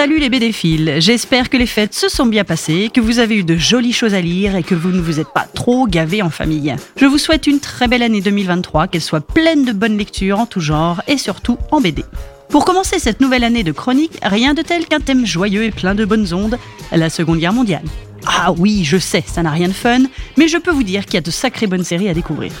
Salut les BDphiles, j'espère que les fêtes se sont bien passées, que vous avez eu de jolies choses à lire et que vous ne vous êtes pas trop gavés en famille. Je vous souhaite une très belle année 2023, qu'elle soit pleine de bonnes lectures en tout genre et surtout en BD. Pour commencer cette nouvelle année de chronique, rien de tel qu'un thème joyeux et plein de bonnes ondes, la Seconde Guerre mondiale. Ah oui, je sais, ça n'a rien de fun, mais je peux vous dire qu'il y a de sacrées bonnes séries à découvrir.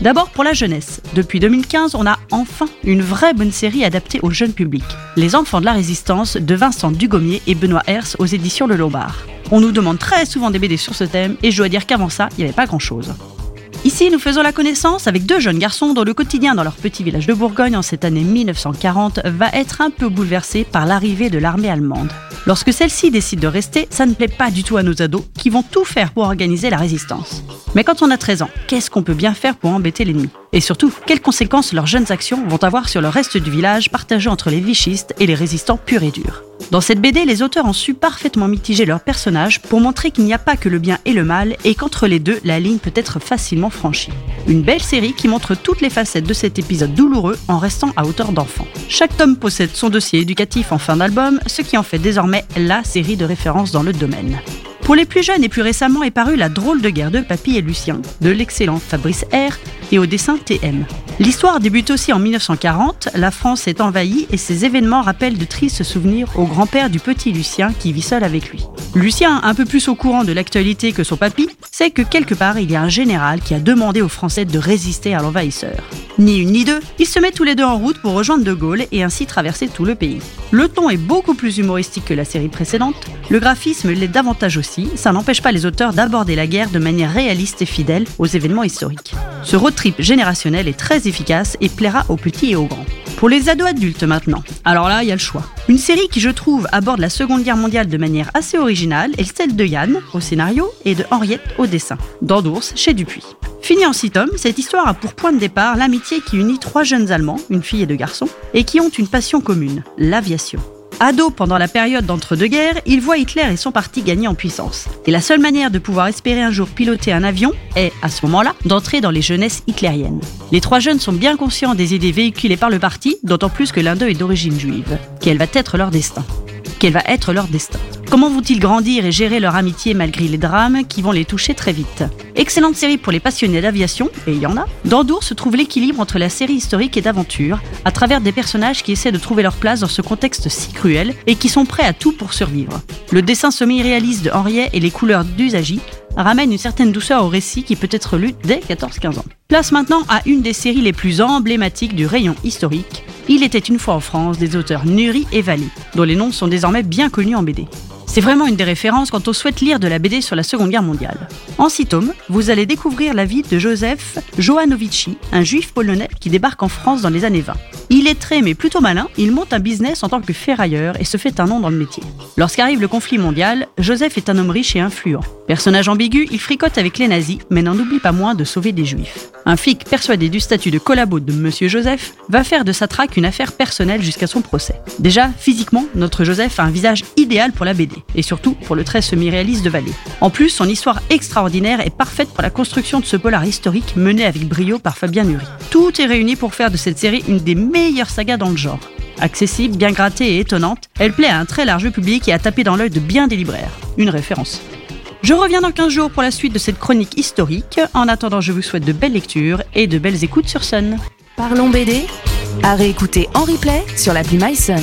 D'abord pour la jeunesse. Depuis 2015, on a enfin une vraie bonne série adaptée au jeune public. Les enfants de la résistance de Vincent Dugommier et Benoît Hers aux éditions Le Lombard. On nous demande très souvent des BD sur ce thème et je dois dire qu'avant ça, il n'y avait pas grand-chose. Ici, nous faisons la connaissance avec deux jeunes garçons dont le quotidien dans leur petit village de Bourgogne en cette année 1940 va être un peu bouleversé par l'arrivée de l'armée allemande. Lorsque celle-ci décide de rester, ça ne plaît pas du tout à nos ados qui vont tout faire pour organiser la résistance. Mais quand on a 13 ans, qu'est-ce qu'on peut bien faire pour embêter l'ennemi? Et surtout, quelles conséquences leurs jeunes actions vont avoir sur le reste du village partagé entre les vichistes et les résistants purs et durs? Dans cette BD, les auteurs ont su parfaitement mitiger leurs personnages pour montrer qu'il n'y a pas que le bien et le mal et qu'entre les deux, la ligne peut être facilement franchie. Une belle série qui montre toutes les facettes de cet épisode douloureux en restant à hauteur d'enfant. Chaque tome possède son dossier éducatif en fin d'album, ce qui en fait désormais la série de référence dans le domaine. Pour les plus jeunes et plus récemment est paru La drôle de guerre de Papy et Lucien, de l'excellent Fabrice R et au dessin TM. L'histoire débute aussi en 1940, la France est envahie et ces événements rappellent de tristes souvenirs au grand-père du petit Lucien qui vit seul avec lui. Lucien, un peu plus au courant de l'actualité que son papy, sait que quelque part il y a un général qui a demandé aux Français de résister à l'envahisseur. Ni une ni deux, ils se mettent tous les deux en route pour rejoindre De Gaulle et ainsi traverser tout le pays. Le ton est beaucoup plus humoristique que la série précédente, le graphisme l'est davantage aussi, ça n'empêche pas les auteurs d'aborder la guerre de manière réaliste et fidèle aux événements historiques. Ce road trip générationnel est très efficace et plaira aux petits et aux grands. Pour les ados adultes maintenant, alors là, il y a le choix. Une série qui, je trouve, aborde la Seconde Guerre mondiale de manière assez originale est celle de Yann, au scénario, et de Henriette, au dessin, d'Andours, chez Dupuis. Fini en six tomes, cette histoire a pour point de départ l'amitié qui unit trois jeunes Allemands, une fille et deux garçons, et qui ont une passion commune, l'aviation. Ado pendant la période d'entre-deux-guerres, il voit Hitler et son parti gagner en puissance. Et la seule manière de pouvoir espérer un jour piloter un avion est, à ce moment-là, d'entrer dans les jeunesses hitlériennes. Les trois jeunes sont bien conscients des idées véhiculées par le parti, d'autant plus que l'un d'eux est d'origine juive. Quel va être leur destin? Quel va être leur destin Comment vont-ils grandir et gérer leur amitié malgré les drames qui vont les toucher très vite? Excellente série pour les passionnés d'aviation, et il y en a. Dans Dour se trouve l'équilibre entre la série historique et d'aventure, à travers des personnages qui essaient de trouver leur place dans ce contexte si cruel et qui sont prêts à tout pour survivre. Le dessin semi-réaliste de Henriet et les couleurs d'Usagie ramènent une certaine douceur au récit qui peut être lu dès 14-15 ans. Place maintenant à une des séries les plus emblématiques du rayon historique. Il était une fois en France des auteurs Nuri et Vallée, dont les noms sont désormais bien connus en BD. C'est vraiment une des références quand on souhaite lire de la BD sur la Seconde Guerre mondiale. En six vous allez découvrir la vie de Joseph Joanovici, un juif polonais qui débarque en France dans les années 20. Il est très mais plutôt malin, il monte un business en tant que ferrailleur et se fait un nom dans le métier. Lorsqu'arrive le conflit mondial, Joseph est un homme riche et influent. Personnage ambigu, il fricote avec les nazis, mais n'en oublie pas moins de sauver des juifs. Un flic persuadé du statut de collabo de Monsieur Joseph va faire de sa traque une affaire personnelle jusqu'à son procès. Déjà, physiquement, notre Joseph a un visage idéal pour la BD, et surtout pour le trait semi-réaliste de Vallée. En plus, son histoire extraordinaire est parfaite pour la construction de ce polar historique mené avec brio par Fabien Nury. Tout est réuni pour faire de cette série une des meilleures sagas dans le genre. Accessible, bien grattée et étonnante, elle plaît à un très large public et a tapé dans l'œil de bien des libraires. Une référence. Je reviens dans 15 jours pour la suite de cette chronique historique. En attendant, je vous souhaite de belles lectures et de belles écoutes sur Sun. Parlons BD à réécouter en replay sur l'appli MySun.